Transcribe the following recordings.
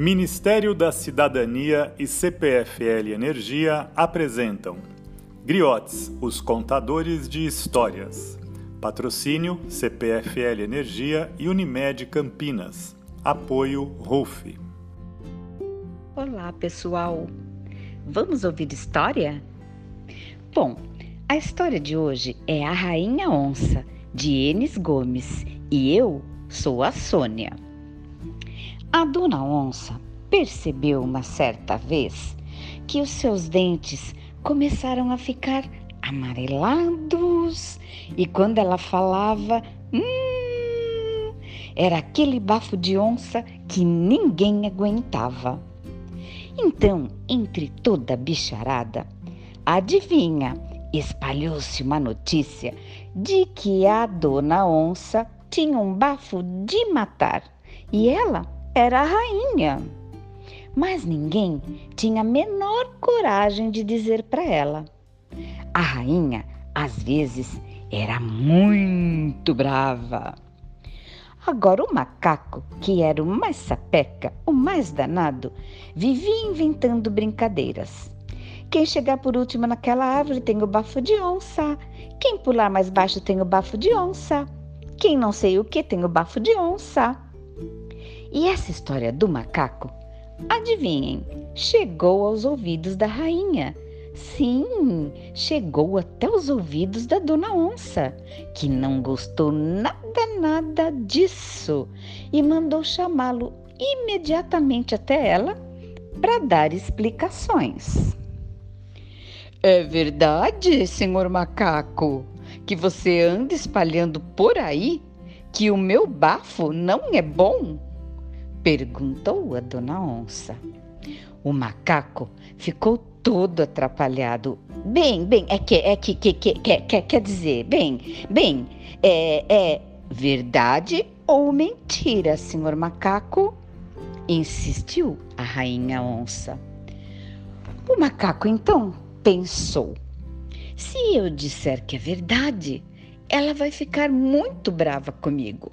Ministério da Cidadania e CPFL Energia apresentam Griotes, os contadores de histórias. Patrocínio CPFL Energia e Unimed Campinas. Apoio RUF. Olá, pessoal. Vamos ouvir história? Bom, a história de hoje é A Rainha Onça, de Enes Gomes, e eu sou a Sônia. A dona onça percebeu uma certa vez que os seus dentes começaram a ficar amarelados e quando ela falava, hum, era aquele bafo de onça que ninguém aguentava. Então, entre toda a bicharada, adivinha, espalhou-se uma notícia de que a dona onça tinha um bafo de matar e ela era a rainha. Mas ninguém tinha a menor coragem de dizer para ela. A rainha, às vezes, era muito brava. Agora, o macaco, que era o mais sapeca, o mais danado, vivia inventando brincadeiras. Quem chegar por último naquela árvore tem o bafo de onça. Quem pular mais baixo tem o bafo de onça. Quem não sei o que tem o bafo de onça. E essa história do macaco, adivinhem, chegou aos ouvidos da rainha. Sim, chegou até os ouvidos da dona onça, que não gostou nada, nada disso e mandou chamá-lo imediatamente até ela para dar explicações. É verdade, senhor macaco, que você anda espalhando por aí que o meu bafo não é bom? Perguntou a dona onça. O macaco ficou todo atrapalhado. Bem, bem, é que, é que, que, que, que quer dizer, bem, bem, é, é verdade ou mentira, senhor macaco? Insistiu a rainha onça. O macaco então pensou: se eu disser que é verdade, ela vai ficar muito brava comigo.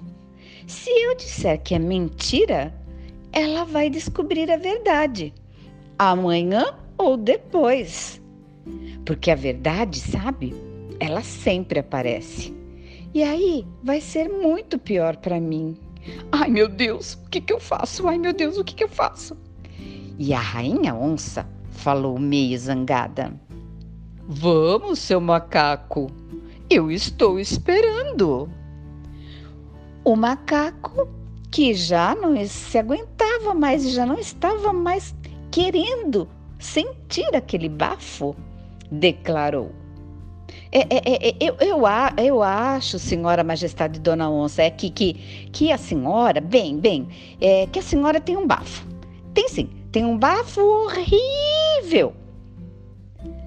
Se eu disser que é mentira, ela vai descobrir a verdade, amanhã ou depois. Porque a verdade, sabe, ela sempre aparece. E aí vai ser muito pior para mim. Ai meu Deus, o que, que eu faço? Ai meu Deus, o que, que eu faço? E a rainha onça falou meio zangada: Vamos, seu macaco, eu estou esperando. O macaco, que já não se aguentava mais e já não estava mais querendo sentir aquele bafo, declarou. É, é, é, é eu, eu, eu acho, senhora majestade Dona Onça, é que, que, que a senhora, bem, bem, é que a senhora tem um bafo. Tem sim, tem um bafo horrível.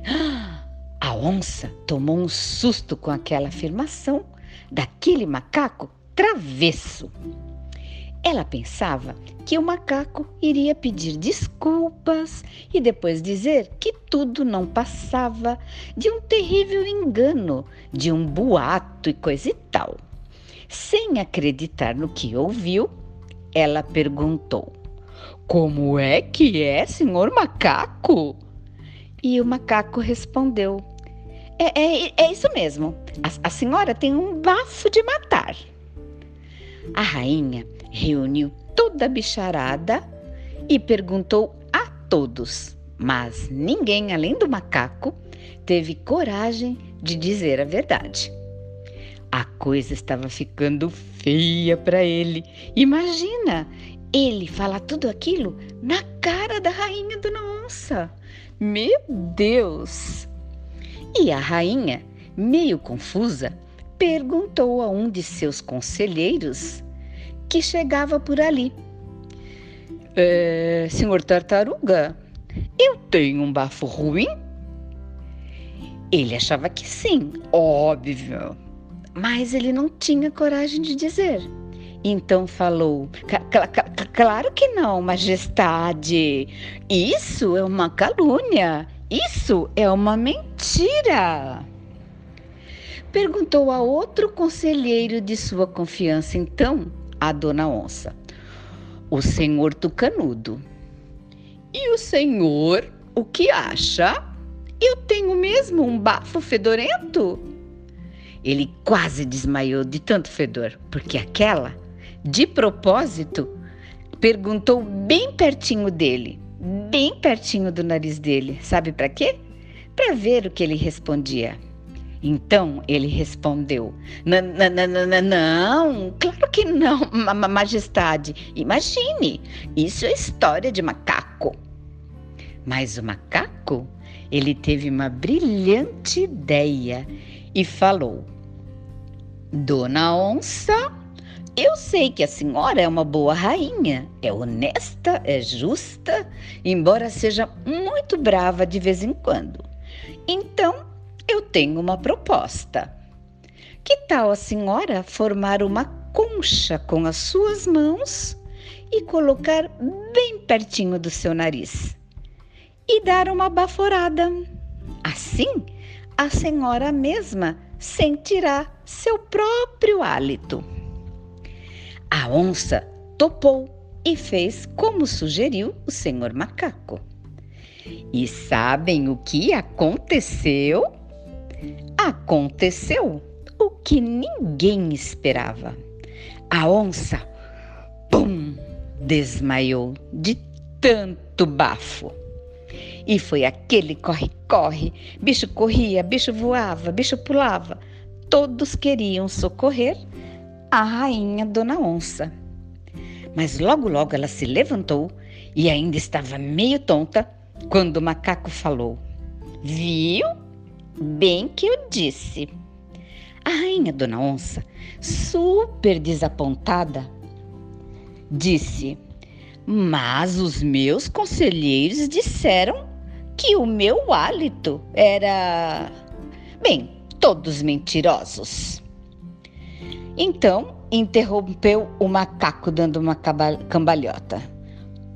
A onça tomou um susto com aquela afirmação daquele macaco travesso. Ela pensava que o macaco iria pedir desculpas e depois dizer que tudo não passava de um terrível engano, de um boato e coisa e tal. Sem acreditar no que ouviu, ela perguntou: Como é que é, senhor macaco? E o macaco respondeu: É, é, é isso mesmo. A, a senhora tem um bafo de matar. A rainha reuniu toda a bicharada e perguntou a todos, mas ninguém além do macaco teve coragem de dizer a verdade. A coisa estava ficando feia para ele. Imagina ele falar tudo aquilo na cara da rainha Dona Onça. Meu Deus! E a rainha, meio confusa, perguntou a um de seus conselheiros que chegava por ali. É, senhor Tartaruga, eu tenho um bafo ruim? Ele achava que sim, óbvio, mas ele não tinha coragem de dizer. Então falou: Claro que não, majestade. Isso é uma calúnia. Isso é uma mentira. Perguntou a outro conselheiro de sua confiança, então, a dona onça. o senhor Tucanudo. E o senhor, o que acha? Eu tenho mesmo um bafo fedorento? Ele quase desmaiou de tanto fedor, porque aquela, de propósito, perguntou bem pertinho dele, bem pertinho do nariz dele. Sabe para quê? Para ver o que ele respondia. Então ele respondeu: Não, claro que não, majestade. Imagine, isso é história de macaco. Mas o macaco, ele teve uma brilhante ideia e falou: Dona Onça, eu sei que a senhora é uma boa rainha, é honesta, é justa, embora seja muito brava de vez em quando. Então, eu tenho uma proposta. Que tal a senhora formar uma concha com as suas mãos e colocar bem pertinho do seu nariz? E dar uma baforada. Assim, a senhora mesma sentirá seu próprio hálito. A onça topou e fez como sugeriu o senhor macaco. E sabem o que aconteceu? Aconteceu o que ninguém esperava. A onça, pum, desmaiou de tanto bafo. E foi aquele corre-corre. Bicho corria, bicho voava, bicho pulava. Todos queriam socorrer a rainha Dona Onça. Mas logo, logo ela se levantou e ainda estava meio tonta quando o macaco falou: Viu? Bem que eu disse. A rainha Dona Onça, super desapontada, disse: Mas os meus conselheiros disseram que o meu hálito era. Bem, todos mentirosos. Então interrompeu o macaco, dando uma cambalhota.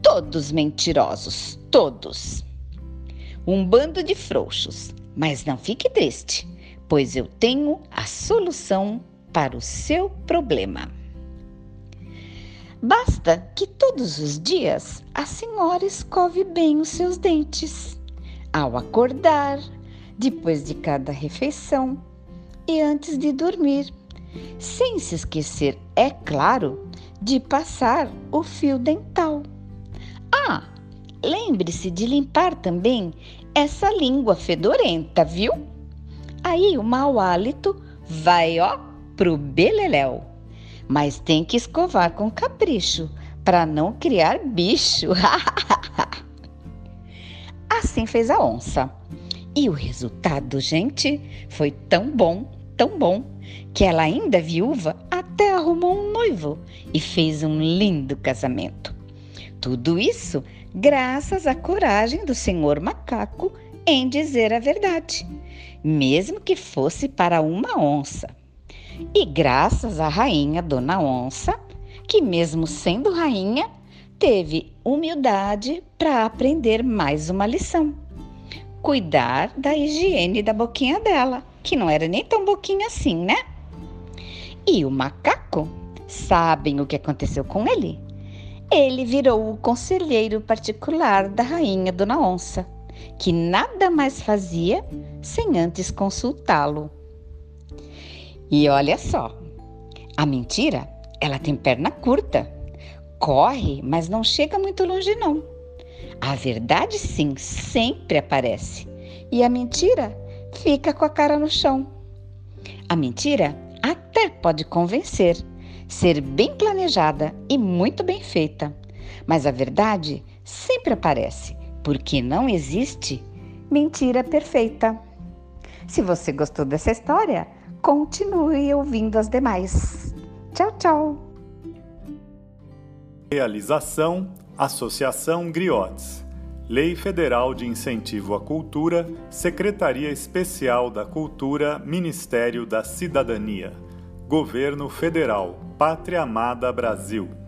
Todos mentirosos, todos. Um bando de frouxos. Mas não fique triste, pois eu tenho a solução para o seu problema. Basta que todos os dias a senhora escove bem os seus dentes. Ao acordar, depois de cada refeição e antes de dormir sem se esquecer, é claro, de passar o fio dental. Lembre-se de limpar também essa língua fedorenta, viu? Aí o mau hálito vai, ó, pro beleléu. Mas tem que escovar com capricho para não criar bicho. assim fez a onça. E o resultado, gente, foi tão bom, tão bom, que ela, ainda viúva, até arrumou um noivo e fez um lindo casamento. Tudo isso graças à coragem do senhor macaco em dizer a verdade, mesmo que fosse para uma onça. E graças à rainha Dona Onça, que, mesmo sendo rainha, teve humildade para aprender mais uma lição: cuidar da higiene da boquinha dela, que não era nem tão boquinha assim, né? E o macaco? Sabem o que aconteceu com ele? Ele virou o conselheiro particular da rainha Dona Onça, que nada mais fazia sem antes consultá-lo. E olha só, a mentira, ela tem perna curta. Corre, mas não chega muito longe não. A verdade sim sempre aparece e a mentira fica com a cara no chão. A mentira até pode convencer, ser bem planejada e muito bem feita. Mas a verdade sempre aparece, porque não existe mentira perfeita. Se você gostou dessa história, continue ouvindo as demais. Tchau, tchau. Realização Associação Griotes. Lei Federal de Incentivo à Cultura, Secretaria Especial da Cultura, Ministério da Cidadania. Governo Federal, Pátria Amada Brasil.